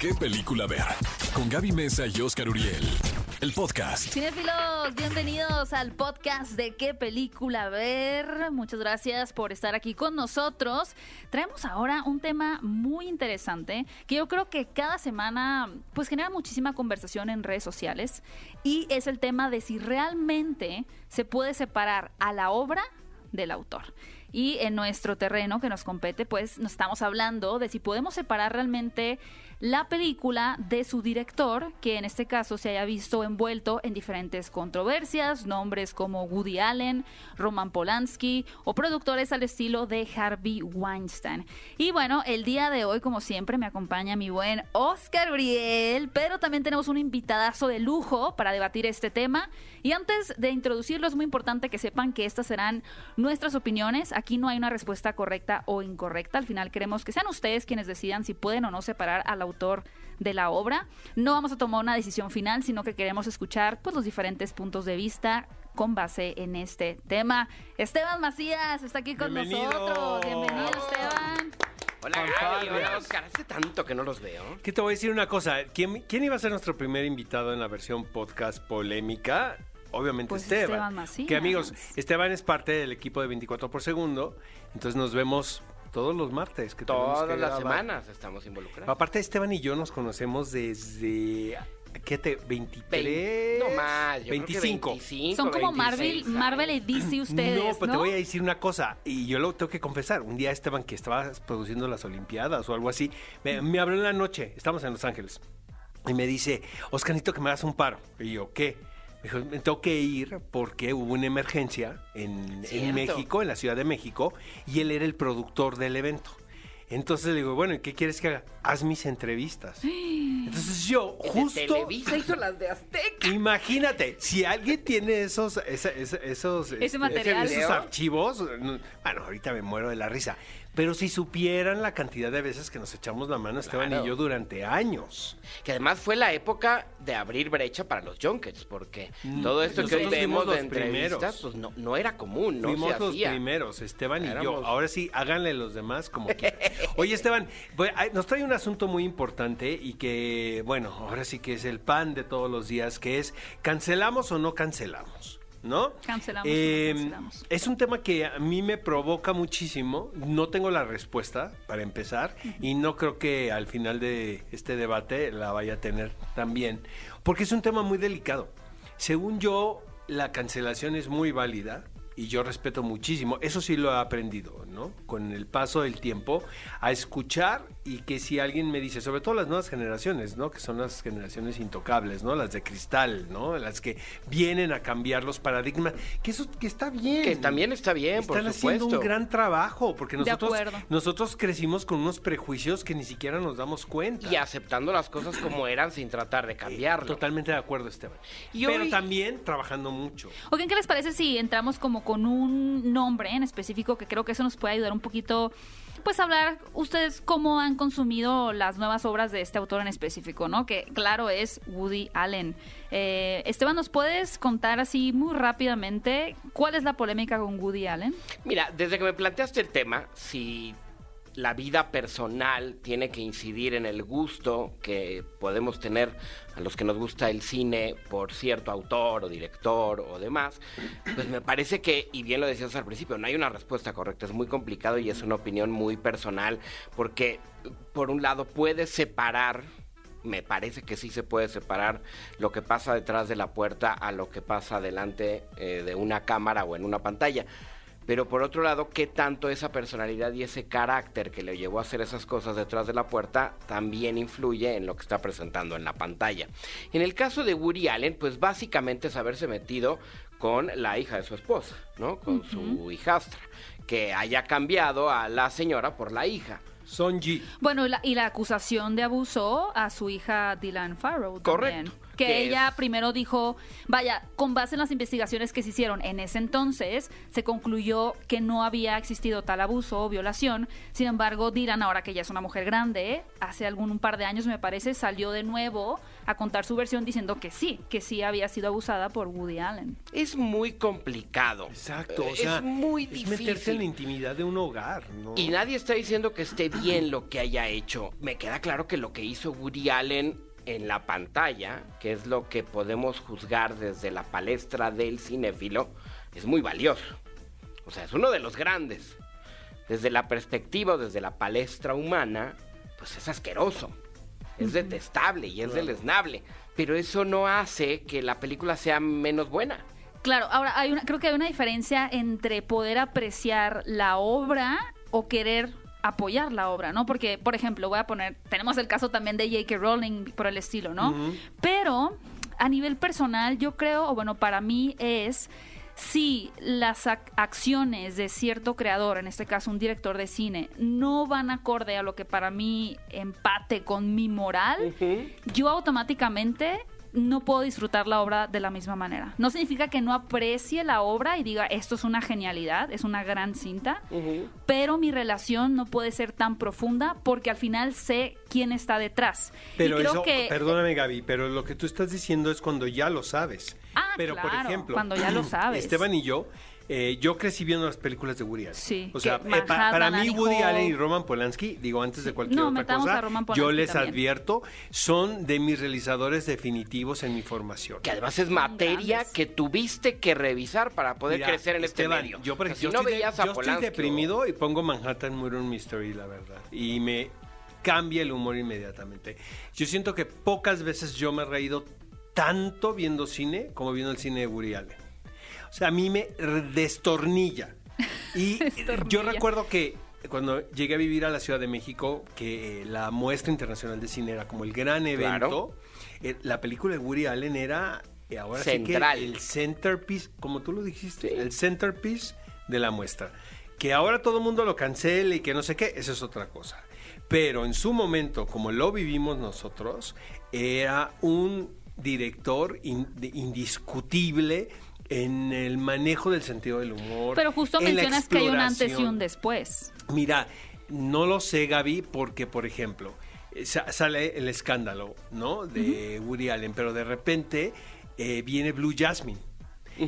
qué película ver. Con Gaby Mesa y Oscar Uriel. El podcast. Cinefilos, bienvenidos al podcast de qué película ver. Muchas gracias por estar aquí con nosotros. Traemos ahora un tema muy interesante que yo creo que cada semana pues genera muchísima conversación en redes sociales y es el tema de si realmente se puede separar a la obra del autor. Y en nuestro terreno que nos compete, pues nos estamos hablando de si podemos separar realmente la película de su director, que en este caso se haya visto envuelto en diferentes controversias, nombres como Woody Allen, Roman Polanski o productores al estilo de Harvey Weinstein. Y bueno, el día de hoy, como siempre, me acompaña mi buen Oscar Uriel, pero también tenemos un invitadazo de lujo para debatir este tema. Y antes de introducirlo, es muy importante que sepan que estas serán nuestras opiniones. Aquí no hay una respuesta correcta o incorrecta. Al final queremos que sean ustedes quienes decidan si pueden o no separar a la autor de la obra. No vamos a tomar una decisión final, sino que queremos escuchar pues, los diferentes puntos de vista con base en este tema. Esteban Macías está aquí con Bienvenido. nosotros. Bienvenido, Esteban. Hola Juan Gaby, Pablo. hola Oscar, hace tanto que no los veo. Que te voy a decir una cosa. ¿Quién, quién iba a ser nuestro primer invitado en la versión podcast polémica? Obviamente Pues Esteban. Esteban Macías. Que amigos, Esteban es parte del equipo de 24 por segundo. Entonces nos vemos todos los martes. Que Todas que las grabar. semanas estamos involucrados. Aparte, Esteban y yo nos conocemos desde. ¿Qué te? 23. no más, yo creo que 25. 25, Son como 26 Marvel. Marvel y DC ustedes, no, ¿no? pero te voy a decir una cosa, y yo lo tengo que confesar. Un día Esteban, que estaba produciendo las Olimpiadas o algo así, me, me habló en la noche, estamos en Los Ángeles, y me dice, Oscarito, que me hagas un paro. Y yo, ¿qué? Me dijo, me tengo que ir porque hubo una emergencia en, en. México, en la Ciudad de México, y él era el productor del evento. Entonces le digo, bueno, ¿y qué quieres que haga? Haz mis entrevistas. Entonces yo, justo... Televisa hizo las de Azteca. Imagínate, si alguien tiene esos, esa- esa- esos, este, material. esos archivos, no- bueno, ahorita me muero de la risa. Pero si supieran la cantidad de veces que nos echamos la mano Esteban Claro. y yo durante años. Que además fue la época de abrir brecha para los junkets, porque Mm, todo esto que hoy vemos de los primeros. pues no, no era común, no Fuimos se los hacía. primeros, Esteban y yo. Ahora sí, háganle los demás como quieran. Oye, Esteban, nos trae un asunto muy importante y que, bueno, ahora sí que es el pan de todos los días, que es, ¿cancelamos o no cancelamos? ¿No? Cancelamos o no Eh, cancelamos. Es un tema que a mí me provoca muchísimo. No tengo la respuesta para empezar y no creo que al final de este debate la vaya a tener también, porque es un tema muy delicado. Según yo, la cancelación es muy válida y yo respeto muchísimo. Eso sí lo he aprendido, ¿no? Con el paso del tiempo, a escuchar y que si alguien me dice, sobre todo las nuevas generaciones, ¿no? Que son las generaciones intocables, ¿no? Las de cristal, ¿no? Las que vienen a cambiar los paradigmas, que eso que está bien. Que también está bien, Están por haciendo un gran trabajo, porque nosotros, nosotros crecimos con unos prejuicios que ni siquiera nos damos cuenta. Y aceptando las cosas como eran sin tratar de cambiarlo. Totalmente de acuerdo, Esteban. Y Pero hoy- también trabajando mucho. Oigan, ¿qué les parece si entramos como con un nombre en específico que creo que eso nos puede ayudar un poquito, pues hablar ustedes cómo han consumido las nuevas obras de este autor en específico, ¿no? Que claro es Woody Allen. Eh, Esteban, ¿nos puedes contar así muy rápidamente cuál es la polémica con Woody Allen? Mira, desde que me planteaste el tema, si la vida personal tiene que incidir en el gusto que podemos tener a los que nos gusta el cine por cierto autor o director o demás, pues me parece que, y bien lo decías al principio, no hay una respuesta correcta, es muy complicado y es una opinión muy personal, porque por un lado puedes separar me parece que sí se puede separar lo que pasa detrás de la puerta a lo que pasa delante eh, de una cámara o en una pantalla. Pero por otro lado, ¿qué tanto esa personalidad y ese carácter que le llevó a hacer esas cosas detrás de la puerta también influye en lo que está presentando en la pantalla? En el caso de Woody Allen, pues básicamente es haberse metido con la hija de su esposa, ¿no? Con su hijastra, que haya cambiado a la señora por la hija. Sonji. Bueno, y la, y la acusación de abuso a su hija Dylan Farrow. también. Que Que ella es- primero dijo, vaya, con base en las investigaciones que se hicieron en ese entonces, se concluyó que no había existido tal abuso o violación. Sin embargo, Dylan, ahora que ya es una mujer grande, hace algún un par de años me parece, salió de nuevo a contar su versión diciendo que sí, que sí había sido abusada por Woody Allen. Es muy complicado. Exacto, o sea, es muy es meterse en la difícil. intimidad de un hogar, ¿no? Y nadie está diciendo que esté bien lo que haya hecho. Me queda claro que lo que hizo Woody Allen en la pantalla, que es lo que podemos juzgar desde la palestra del cinéfilo, es muy valioso. O sea, es uno de los grandes. Desde la perspectiva desde la palestra humana, pues es asqueroso. Es detestable y es deleznable. Pero eso no hace que la película sea menos buena. Claro, ahora hay una, creo que hay una diferencia entre poder apreciar la obra o querer apoyar la obra, ¿no? Porque, por ejemplo, voy a poner, tenemos el caso también de J.K. Rowling por el estilo, ¿no? Pero a nivel personal, yo creo, o bueno, para mí es si las ac- acciones de cierto creador, en este caso un director de cine, no van acorde a lo que para mí empate con mi moral, yo automáticamente no puedo disfrutar la obra de la misma manera. No significa que no aprecie la obra y diga esto es una genialidad, es una gran cinta, pero mi relación no puede ser tan profunda porque al final sé quién está detrás. Pero y creo eso, que perdóname Gaby, pero lo que tú estás diciendo es cuando ya lo sabes. Ah, pero por ejemplo, cuando ya lo sabes. Esteban y yo, eh, yo crecí viendo las películas de Woody Allen. Sí, O sea, eh, pa- para mí Woody. Allen y Roman Polanski, digo antes de cualquier No, otra cosa, yo les también. advierto, son de mis realizadores definitivos en mi formación. Que además es materia grandes. que tuviste que revisar para poder Mira, crecer en este Esteban, medio. Yo, por O sea, ejemplo, si no yo estoy, de- veías yo a estoy o- deprimido y pongo Manhattan Murder Mystery, la verdad. Y me cambia el humor inmediatamente. Yo siento que pocas veces yo me he reído tanto viendo cine como viendo el cine de Woody Allen. O sea, a mí me destornilla. Y Destornilla. yo recuerdo que cuando llegué a vivir a la Ciudad de México, que eh, la muestra internacional de cine era como el gran evento, Claro. eh, la película de Woody Allen era eh, ahora Central. sí que el centerpiece, como tú lo dijiste, Sí. el centerpiece de la muestra. Que ahora todo el mundo lo cancele y que no sé qué, eso es otra cosa. Pero en su momento, como lo vivimos nosotros, era un director in- de- indiscutible en el manejo del sentido del humor. Pero justo mencionas que hay un antes y un después. Mira, no lo sé, Gaby, porque, por ejemplo, eh, sa- sale el escándalo, ¿no? De Woody Allen, pero de repente eh, viene Blue Jasmine,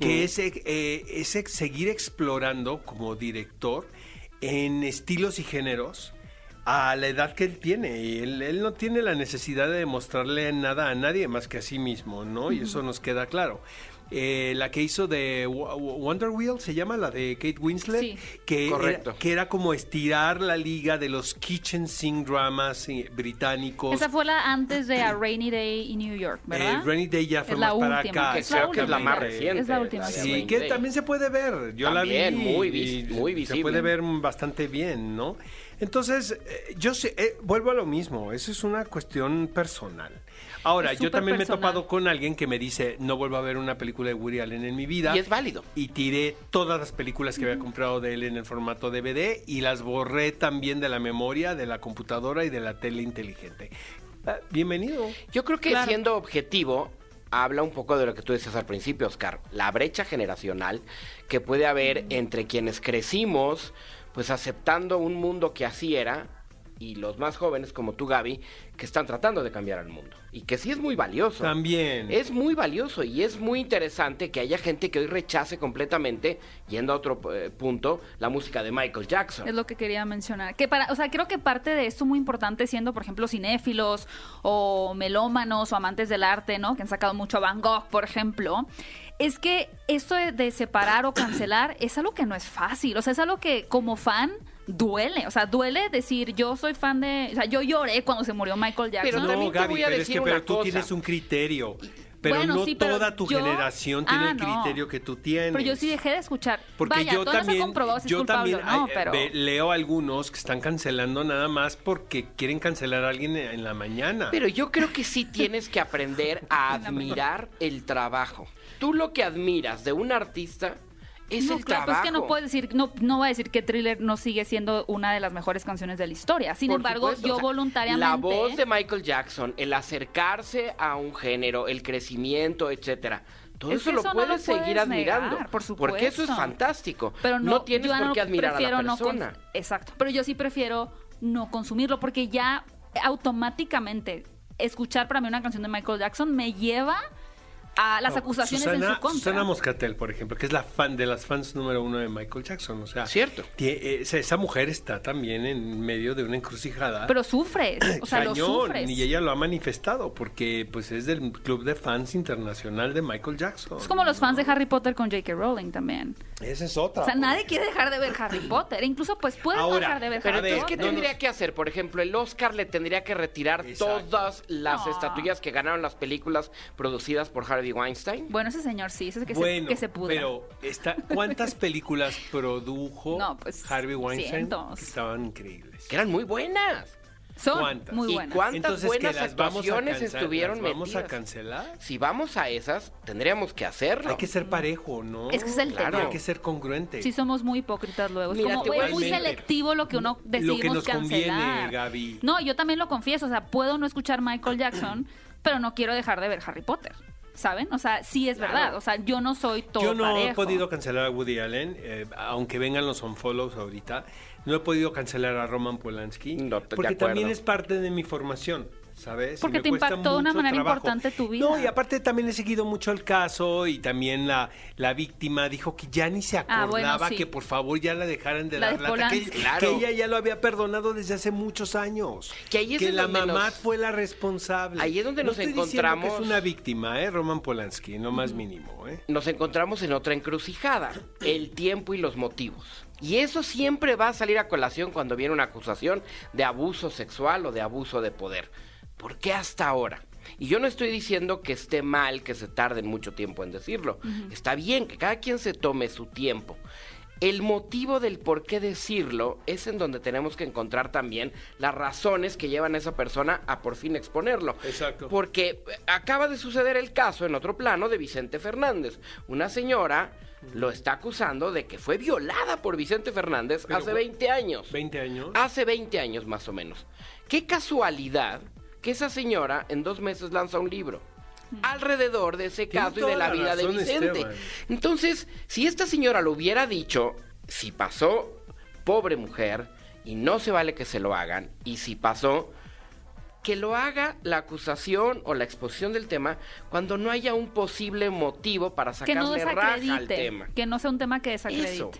que es, eh, es seguir explorando como director en estilos y géneros a la edad que él tiene. Y él, él no tiene la necesidad de demostrarle nada a nadie más que a sí mismo, ¿no? Y eso nos queda claro. Eh, la que hizo de Wo- Wo- Wonder Wheel se llama la de Kate Winslet, Sí. que, Correcto. Era, que era como estirar la liga de los kitchen sing dramas eh, británicos. Esa fue la antes de A Rainy Day in New York, ¿verdad? Eh, Rainy Day ya fue Es la más para última, acá. que Que creo que es la última, más reciente. Es la última, sí. Que Day. también se puede ver. Yo También, la vi. muy muy Se visible. puede ver bastante bien, ¿no? Entonces, eh, yo sé, eh, vuelvo a lo mismo. Eso es una cuestión personal. Ahora, yo también me he topado con alguien que me dice, no vuelvo a ver una película de Woody Allen en mi vida. Y es válido. Y tiré todas las películas que había comprado de él en el formato DVD y las borré también de la memoria, de la computadora y de la tele inteligente. Ah, bienvenido. Yo creo que Claro. siendo objetivo, habla un poco de lo que tú decías al principio, Oscar. La brecha generacional que puede haber entre quienes crecimos, pues aceptando un mundo que así era, y los más jóvenes, como tú, Gaby, que están tratando de cambiar al mundo. Y que sí es muy valioso. También. Es muy valioso y es muy interesante que haya gente que hoy rechace completamente, yendo a otro eh, punto, la música de Michael Jackson. Es lo que quería mencionar. Que para, o sea, creo que parte de esto muy importante siendo, por ejemplo, cinéfilos o melómanos o amantes del arte, ¿no? Que han sacado mucho a Van Gogh, por ejemplo. Es que esto de, de separar o cancelar es algo que no es fácil. O sea, es algo que como fan duele. O sea, duele decir yo soy fan de. O sea, yo lloré cuando se murió Michael Jackson. Pero No, también te Gaby, voy a pero es decir que una pero tú cosa. tienes un criterio. Pero Bueno, no sí, pero toda tu yo- generación tiene Ah, el no. criterio que tú tienes. Pero yo sí dejé de escuchar. Porque Vaya, yo no también, si es yo también no, pero... leo algunos que están cancelando nada más porque quieren cancelar a alguien en la mañana. Pero yo creo que sí tienes que aprender a admirar el trabajo. Tú lo que admiras de un artista es no, el claro, trabajo. es que no puedes decir, no, no voy a decir que Thriller no sigue siendo una de las mejores canciones de la historia. Sin Por embargo, supuesto, yo o sea, voluntariamente. La voz de Michael Jackson, el acercarse a un género, el crecimiento, etcétera. Todo Es eso lo eso no puedes seguir admirando. negar, por Porque eso es supuesto. fantástico. Pero no, tienes yo por no qué admirar a la no persona. Exacto. Pero yo sí prefiero no consumirlo porque ya automáticamente escuchar para mí una canción de Michael Jackson me lleva a las No, acusaciones en Susana- su contra. Susana Moscatel, por ejemplo, que es la fan de las fans número uno de Michael Jackson. O sea, Cierto. eh, esa, esa mujer está también en medio de una encrucijada. Pero sufres, o sea, lo cañón, sufres. y ella lo ha manifestado porque pues es del club de fans internacional de Michael Jackson. Es como los fans de Harry Potter con J.K. Rowling también. Esa es otra. O sea, pues. nadie quiere dejar de ver Harry Potter. Incluso, pues, puedes Ahora, dejar de ver Pero Harry ver, entonces, ¿qué Potter. tendría que hacer? Por ejemplo, el Oscar le tendría que retirar Exacto. todas las No. estatuillas que ganaron las películas producidas por Harvey Weinstein. Bueno, ese señor sí, ese es que, bueno, se, que se pudra. pero está, ¿cuántas películas produjo No, pues, Harvey Weinstein? cientos. Que estaban increíbles. Que eran muy buenas. Son ¿Cuántas? muy ¿Y cuántas Entonces, buenas actuaciones cancel- estuvieron las vamos a cancelar. Si vamos a esas, tendríamos que hacerlo. Hay que ser parejo, ¿no? Es que es el Claro. Hay que ser congruente. Sí, somos muy hipócritas luego. Es Mira, como, es muy decir- selectivo lo que uno Lo decidimos que nos conviene, cancelar. Gaby. No, yo también lo confieso. O sea, puedo no escuchar Michael Jackson, pero no quiero dejar de ver Harry Potter. ¿Saben? O sea, sí es Claro. verdad. O sea, yo no soy todo Yo no he podido cancelar a Woody Allen, eh, aunque vengan los unfollows ahorita. No he podido cancelar a Roman Polanski. No, porque también es parte de mi formación. Porque me te impactó de una manera trabajo. importante tu vida. No, y aparte también he seguido mucho el caso y también la, la víctima dijo que ya ni se Ah, acordaba bueno, sí. que por favor ya la dejaran de La dar de lata, que. Claro. que ella ya lo había perdonado desde hace muchos años. Que ahí es en la mamá nos- fue la responsable. Ahí es donde No nos estoy encontramos- que es una víctima, ¿eh? Roman Polanski, no más mínimo, ¿eh? nos encontramos en otra encrucijada, el tiempo y los motivos. Y eso siempre va a salir a colación cuando viene una acusación de abuso sexual o de abuso de poder. ¿Por qué hasta ahora? Y yo no estoy diciendo que esté mal que se tarden mucho tiempo en decirlo. Está bien que cada quien se tome su tiempo. El motivo del por qué decirlo es en donde tenemos que encontrar también las razones que llevan a esa persona a por fin exponerlo. Exacto. Porque acaba de suceder el caso en otro plano de Vicente Fernández. Una señora lo está acusando de que fue violada por Vicente Fernández Pero hace fue- 20 años. 20 años. Hace 20 años más o menos. Qué casualidad que esa señora en dos meses lanza un libro alrededor de ese caso y de la la vida de Vicente. Esteban. Entonces, si esta señora lo hubiera dicho, si pasó, pobre mujer, y no se vale que se lo hagan, y si pasó, que lo haga la acusación o la exposición del tema cuando no haya un posible motivo para que no sacarle raja al tema. que no sea un tema que desacredite. Eso.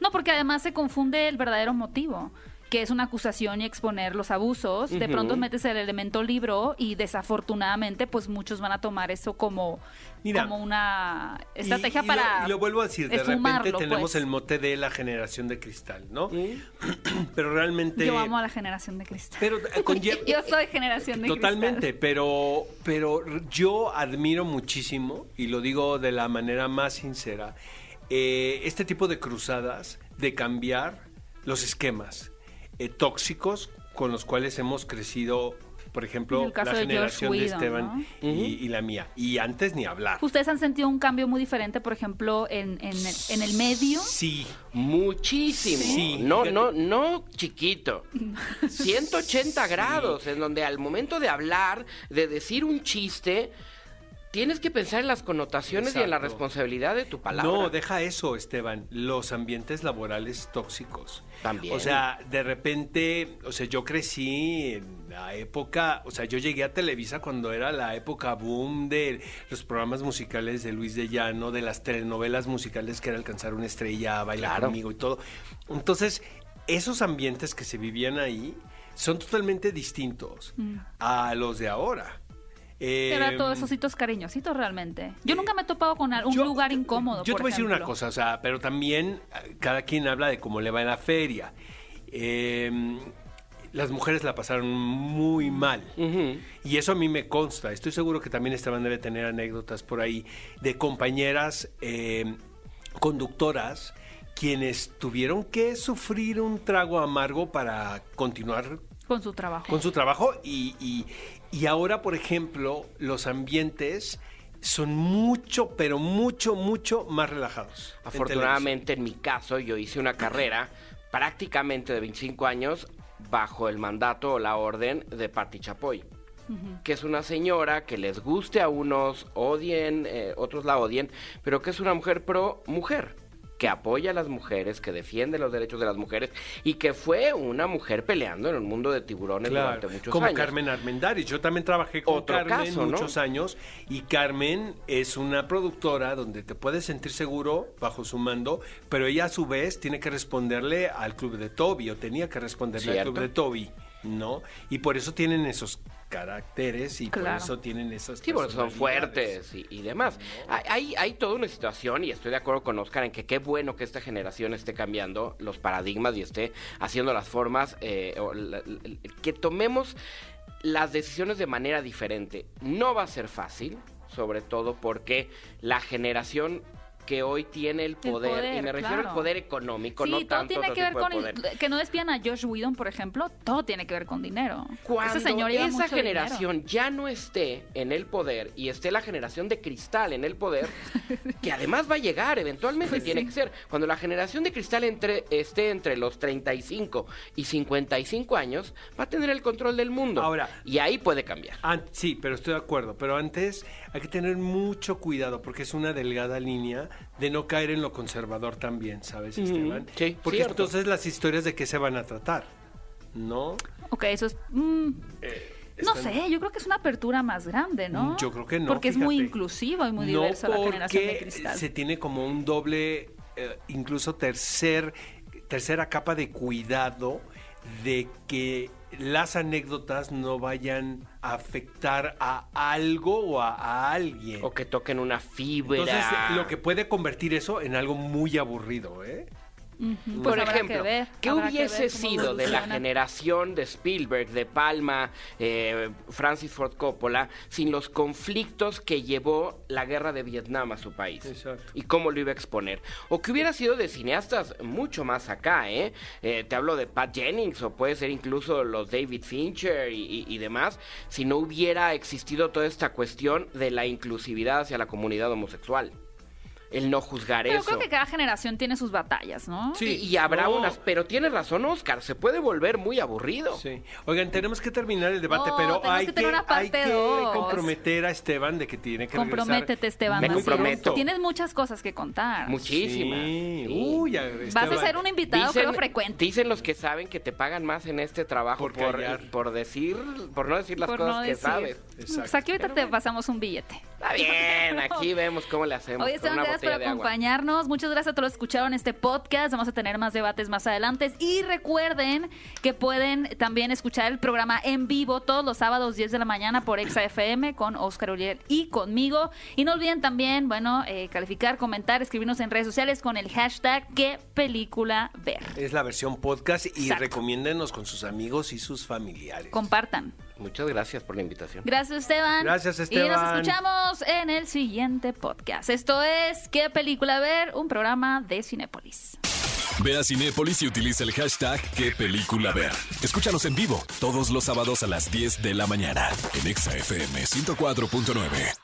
No, porque además se confunde el verdadero motivo, que es una acusación y exponer los abusos. De pronto metes el elemento libro y desafortunadamente, pues muchos van a tomar eso como, Mira, como una estrategia Y- y para. Lo, y lo vuelvo a decir, de repente esfumarlo, tenemos pues. el mote de la generación de cristal, ¿no? Pero realmente... Yo amo a la generación de cristal. Pero eh, conlleva- Yo soy generación de Totalmente, cristal. pero, pero yo admiro muchísimo, y lo digo de la manera más sincera, eh, este tipo de cruzadas de cambiar los esquemas eh, tóxicos con los cuales hemos crecido, por ejemplo, la de generación de Esteban ¿no? y, y la mía. Y antes ni hablar. ¿Ustedes han sentido un cambio muy diferente, por ejemplo, en, en, en el medio? Sí, Muchísimo. Sí. No, no, no chiquito. 180 grados, en donde al momento de hablar, de decir un chiste, tienes que pensar en las connotaciones y en la responsabilidad de tu palabra. No, deja eso, Esteban. Los ambientes laborales tóxicos. También. O sea, de repente, o sea, yo crecí en la época, o sea, yo llegué a Televisa cuando era la época boom de los programas musicales de Luis de Llano, de las telenovelas musicales que era alcanzar una estrella, bailar Claro. conmigo y todo. Entonces, esos ambientes que se vivían ahí son totalmente distintos a los de ahora. Era Em, todos esos ositos cariñositos realmente. Yo nunca me he topado con un yo- lugar incómodo. Yo por te voy a decir una cosa, o sea, pero también eh, cada quien habla de cómo le va en la feria. Eh, las mujeres la pasaron muy mal. Y eso a mí me consta. Estoy seguro que también Esteban debe tener anécdotas por ahí de compañeras eh, conductoras quienes tuvieron que sufrir un trago amargo para continuar Con su trabajo. con su trabajo y, y- y ahora, por ejemplo, los ambientes son mucho, pero mucho, mucho más relajados. en Afortunadamente, en mi caso, yo hice una carrera prácticamente de 25 años bajo el mandato o la orden de Patti Chapoy. que es una señora que les guste a unos, odien, eh, otros la odien, pero que es una mujer pro mujer, que apoya a las mujeres, que defiende los derechos de las mujeres y que fue una mujer peleando en el mundo de tiburones Claro, durante muchos como años. Carmen Armendáriz. Yo también trabajé con Otro Carmen caso, ¿no? muchos años y Carmen es una productora donde te puedes sentir seguro bajo su mando, pero ella a su vez tiene que responderle al club de Toby o tenía que responderle al club de Toby, ¿no? Y por eso tienen esos caracteres y Claro. por eso tienen esas Sí, porque son fuertes y, y demás. Hay, hay, hay toda una situación, y estoy de acuerdo con Oscar, en que qué bueno que esta generación esté cambiando los paradigmas y esté haciendo las formas, eh, o la- la- que tomemos las decisiones de manera diferente. No va a ser fácil, sobre todo porque la generación que hoy tiene el poder, poder, y me refiero al poder económico, Sí, no todo tanto tiene otro que ver con poder. que no despidan a Josh Whedon, por ejemplo, todo tiene que ver con dinero. Cuando Ese señor lleva esa mucho generación ya no esté en el poder y esté la generación de cristal en el poder, que además va a llegar, eventualmente Pues tiene sí. que ser. Cuando la generación de cristal entre, esté entre los 35 y 55 años, va a tener el control del mundo. Ahora- y ahí puede cambiar. Sí, pero estoy de acuerdo. Pero antes hay que tener mucho cuidado porque es una delgada línea de no caer en lo conservador también, ¿sabes, Esteban? sí, porque cierto. entonces las historias de qué se van a tratar, ¿no? Ok, eso es... mm, no están- sé, yo creo que es una apertura más grande, ¿no? Mm, Yo creo que no. Porque es muy inclusiva y muy No diversa la generación de porque cristal. Se tiene como un doble, eh, incluso tercer, tercera capa de cuidado de que las anécdotas no vayan a afectar a algo o a, a alguien. O que toquen una fibra. Entonces, lo que puede convertir eso en algo muy aburrido, ¿eh? Pues Por habrá ejemplo, que ver, ¿qué hubiese sido de la generación de Spielberg, de Palma, eh, Francis Ford Coppola, sin los conflictos que llevó la guerra de Vietnam a su país? Exacto. Y cómo lo iba a exponer. O que hubiera sido de cineastas mucho más acá, ¿eh? Eh, te hablo de Pat Jennings, o puede ser incluso los David Fincher y, y- y demás, si no hubiera existido toda esta cuestión de la inclusividad hacia la comunidad homosexual. El no juzgar Pero eso. creo que cada generación tiene sus batallas, ¿no? Sí. Y, y habrá no. unas, pero tiene razón Oscar, se puede volver muy aburrido. Sí. Oigan, tenemos que terminar el debate, No, pero hay que que, tener una hay que dos. comprometer a Esteban de que tiene que regresar. Comprométete, Esteban. Me comprometo. Tienes muchas cosas que contar. Muchísimas. Sí. sí. Uy, a- Vas a ser un invitado, creo, frecuente. dicen los que saben que te pagan más en este trabajo Por por, decir, por no decir las Por cosas no que decir. sabes. Exacto. Pues aquí ahorita te pasamos un billete. Está bien, aquí vemos cómo le hacemos Oye, Esteban, por acompañarnos. Muchas gracias a todos los que escucharon este podcast. Vamos a tener más debates más adelante. Y recuerden que pueden también escuchar el programa en vivo todos los sábados 10 de la mañana por Exa FM con Oscar Uriel y conmigo. Y no olviden también, bueno, eh, calificar, comentar, escribirnos en redes sociales con el hashtag qué película ver. Es la versión podcast y Exacto. recomiéndenos con sus amigos y sus familiares. Compartan. Muchas gracias por la invitación. Gracias, Esteban. Gracias, Y nos Esteban. escuchamos en el siguiente podcast. Esto es ¿Qué película ver? Un programa de Cinépolis. Ve a Cinépolis y utiliza el hashtag qué película ver. Escúchanos en vivo todos los sábados a las 10 de la mañana en Exa FM 104.9.